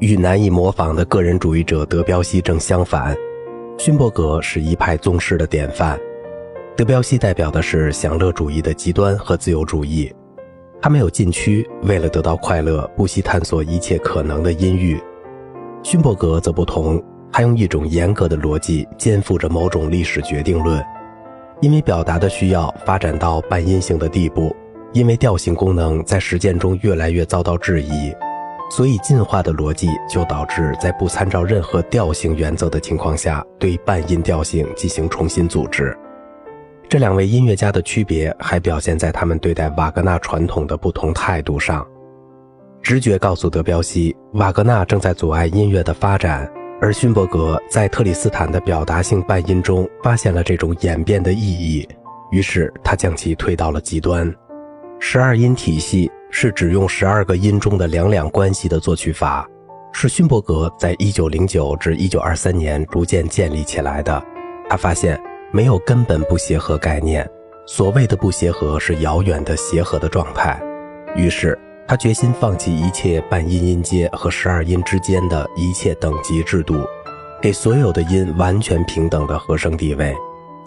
与难以模仿的个人主义者德彪西正相反。勋伯格是一派宗师的典范，德彪西代表的是享乐主义的极端和自由主义。他没有禁区，为了得到快乐，不惜探索一切可能的阴郁。勋伯格则不同，他用一种严格的逻辑肩负着某种历史决定论。因为表达的需要发展到半音性的地步，因为调性功能在实践中越来越遭到质疑，所以进化的逻辑就导致在不参照任何调性原则的情况下，对半音调性进行重新组织。这两位音乐家的区别还表现在他们对待瓦格纳传统的不同态度上。直觉告诉德彪西，瓦格纳正在阻碍音乐的发展。而勋伯格在特里斯坦的表达性半音中发现了这种演变的意义，于是他将其推到了极端。十二音体系是只用十二个音中的两两关系的作曲法，是勋伯格在1909至1923年逐渐建立起来的。他发现没有根本不协和概念，所谓的不协和是遥远的协和的状态，于是。他决心放弃一切半音音阶和十二音之间的一切等级制度，给所有的音完全平等的和声地位。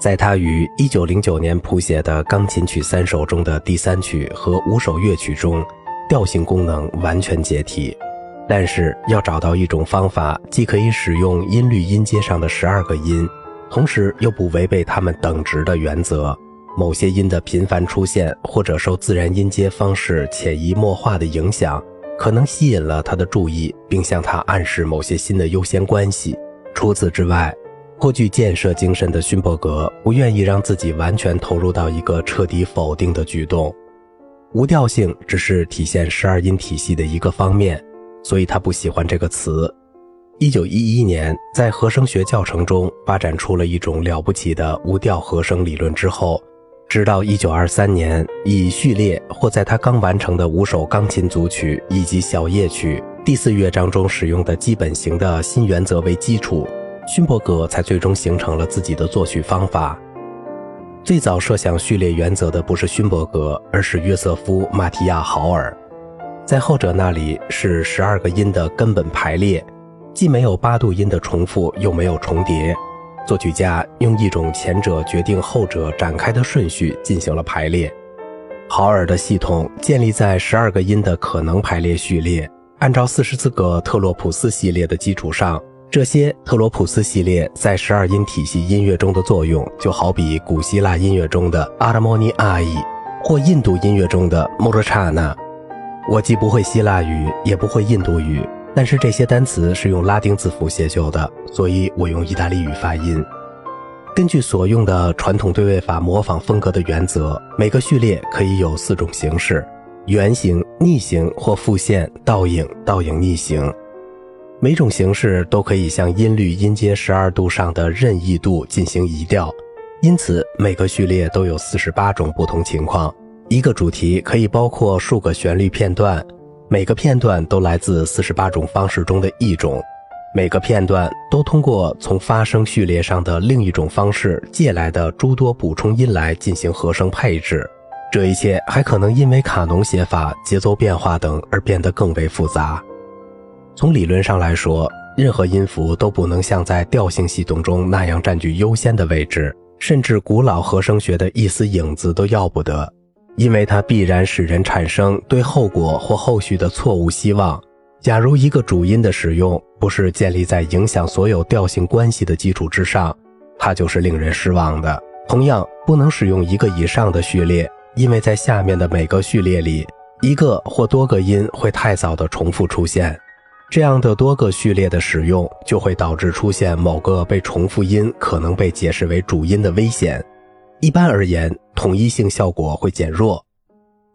在他于1909年谱写的钢琴曲三首中的第三曲和五首乐曲中，调性功能完全解体。但是要找到一种方法，既可以使用音律音阶上的十二个音，同时又不违背它们等值的原则。某些音的频繁出现，或者受自然音阶方式潜移默化的影响，可能吸引了他的注意，并向他暗示某些新的优先关系。除此之外，颇具建设精神的勋伯格不愿意让自己完全投入到一个彻底否定的举动。无调性只是体现十二音体系的一个方面，所以他不喜欢这个词。一九一一年，在和声学教程中发展出了一种了不起的无调和声理论之后。直到一九二三年，以序列或在他刚完成的五首钢琴组曲以及小夜曲第四乐章中使用的基本型的新原则为基础，勋伯格才最终形成了自己的作曲方法。最早设想序列原则的不是勋伯格，而是约瑟夫·马提亚·豪尔。在后者那里是十二个音的根本排列，既没有八度音的重复，又没有重叠。作曲家用一种前者决定后者展开的顺序进行了排列。豪尔的系统建立在十二个音的可能排列序列，按照四十四个特洛普斯系列的基础上，这些特罗普斯系列在十二音体系音乐中的作用，就好比古希腊音乐中的阿拉莫尼阿伊，或印度音乐中的莫罗刹那。我既不会希腊语，也不会印度语。但是这些单词是用拉丁字符写就的，所以我用意大利语发音。根据所用的传统对位法模仿风格的原则，每个序列可以有四种形式：圆形、逆行或复线、倒影、倒影逆行。每种形式都可以向音律音阶十二度上的任意度进行移调，因此每个序列都有四十八种不同情况。一个主题可以包括数个旋律片段。每个片段都来自四十八种方式中的一种，每个片段都通过从发声序列上的另一种方式借来的诸多补充音来进行和声配置。这一切还可能因为卡农写法、节奏变化等而变得更为复杂。从理论上来说，任何音符都不能像在调性系统中那样占据优先的位置，甚至古老和声学的一丝影子都要不得。因为它必然使人产生对后果或后续的错误希望。假如一个主音的使用不是建立在影响所有调性关系的基础之上，它就是令人失望的。同样，不能使用一个以上的序列，因为在下面的每个序列里，一个或多个音会太早的重复出现。这样的多个序列的使用就会导致出现某个被重复音可能被解释为主音的危险。一般而言，统一性效果会减弱。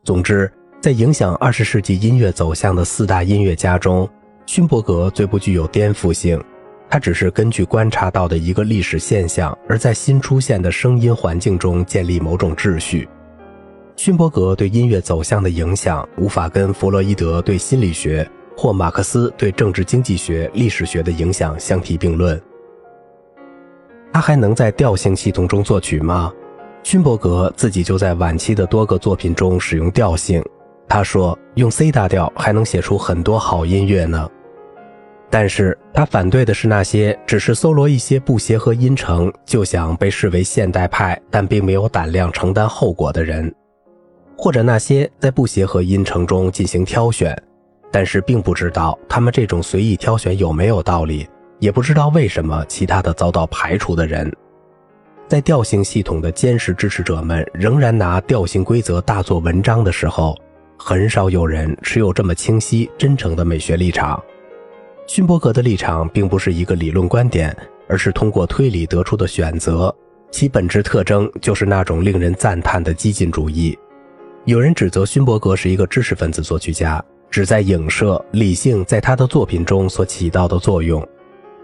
总之，在影响二十世纪音乐走向的四大音乐家中，勋伯格最不具有颠覆性。他只是根据观察到的一个历史现象，而在新出现的声音环境中建立某种秩序。勋伯格对音乐走向的影响，无法跟弗洛伊德对心理学或马克思对政治经济学、历史学的影响相提并论。他还能在调性系统中作曲吗？勋伯格自己就在晚期的多个作品中使用调性。他说：“用 C 大调还能写出很多好音乐呢。”但是他反对的是那些只是搜罗一些不协和音程就想被视为现代派，但并没有胆量承担后果的人，或者那些在不协和音程中进行挑选，但是并不知道他们这种随意挑选有没有道理，也不知道为什么其他的遭到排除的人。在调性系统的坚实支持者们仍然拿调性规则大做文章的时候，很少有人持有这么清晰、真诚的美学立场。勋伯格的立场并不是一个理论观点，而是通过推理得出的选择。其本质特征就是那种令人赞叹的激进主义。有人指责勋伯格是一个知识分子作曲家，旨在影射理性在他的作品中所起到的作用。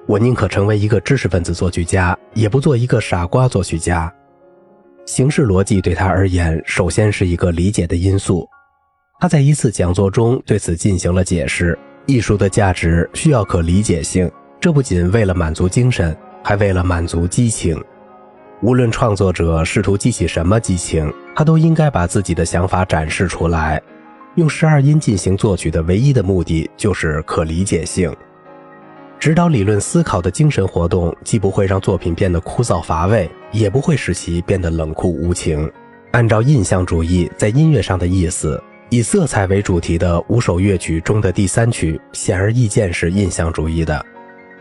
我宁可成为一个知识分子作曲家，也不做一个傻瓜作曲家。形式逻辑对他而言，首先是一个理解的因素。他在一次讲座中对此进行了解释。艺术的价值需要可理解性，这不仅为了满足精神，还为了满足激情。无论创作者试图激起什么激情，他都应该把自己的想法展示出来。用十二音进行作曲的唯一的目的就是可理解性。指导理论思考的精神活动，既不会让作品变得枯燥乏味，也不会使其变得冷酷无情。按照印象主义在音乐上的意思。以色彩为主题的五首乐曲中的第三曲，显而易见是印象主义的。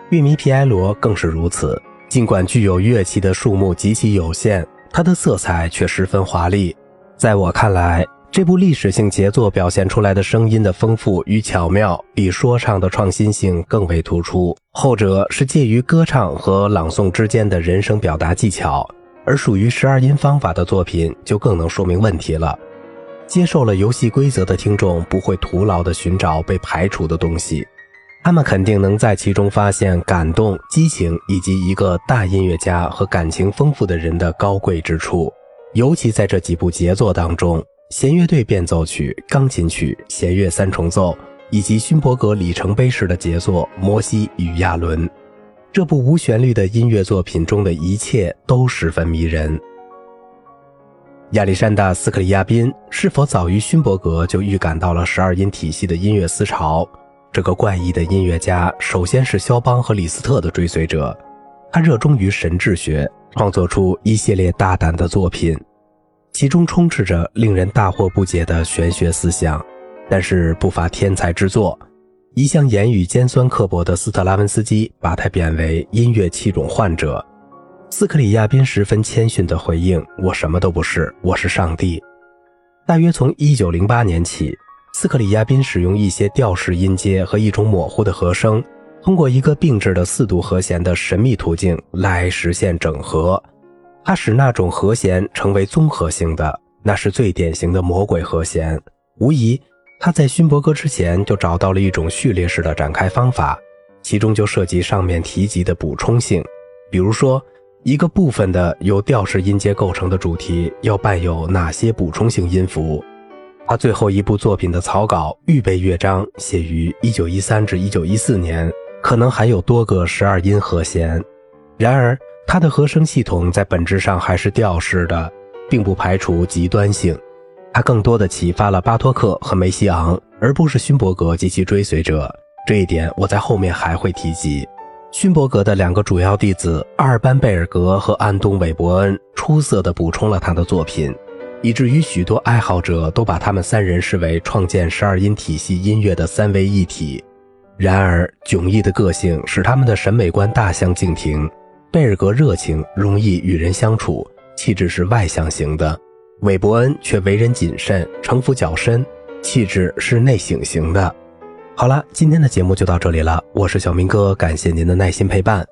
乐迷皮埃罗更是如此。尽管具有乐器的数目极其有限，它的色彩却十分华丽。在我看来，这部历史性杰作表现出来的声音的丰富与巧妙，比说唱的创新性更为突出。后者是介于歌唱和朗诵之间的人声表达技巧，而属于十二音方法的作品就更能说明问题了。接受了游戏规则的听众不会徒劳地寻找被排除的东西，他们肯定能在其中发现感动、激情以及一个大音乐家和感情丰富的人的高贵之处。尤其在这几部杰作当中，弦乐队变奏曲、钢琴曲、弦乐三重奏以及勋伯格里程碑式的杰作《摩西与亚伦》，这部无旋律的音乐作品中的一切都十分迷人。亚历山大·斯克里亚宾是否早于勋伯格就预感到了十二音体系的音乐思潮？这个怪异的音乐家首先是肖邦和李斯特的追随者，他热衷于神智学，创作出一系列大胆的作品，其中充斥着令人大惑不解的玄学思想，但是不乏天才之作。一向言语尖酸刻薄的斯特拉文斯基把他贬为音乐器种患者。斯克里亚宾十分谦逊地回应：“我什么都不是，我是上帝。”大约从1908年起，斯克里亚宾使用一些调式音阶和一种模糊的和声，通过一个并置的四度和弦的神秘途径来实现整合。他使那种和弦成为综合性的，那是最典型的魔鬼和弦。无疑，他在勋伯格之前就找到了一种序列式的展开方法，其中就涉及上面提及的补充性，比如说。一个部分的由调式音阶构成的主题要伴有哪些补充性音符？他最后一部作品的草稿预备乐章写于1913至1914年，可能含有多个十二音和弦。然而，他的和声系统在本质上还是调式的，并不排除极端性。他更多的启发了巴托克和梅西昂，而不是勋伯格及其追随者。这一点我在后面还会提及。勋伯格的两个主要弟子阿尔班贝尔格和安东韦伯恩出色地补充了他的作品，以至于许多爱好者都把他们三人视为创建十二音体系音乐的三位一体。然而，迥异的个性使他们的审美观大相径庭。贝尔格热情，容易与人相处，气质是外向型的；韦伯恩却为人谨慎，城府较深，气质是内省型的。好了，今天的节目就到这里了。我是小明哥，感谢您的耐心陪伴。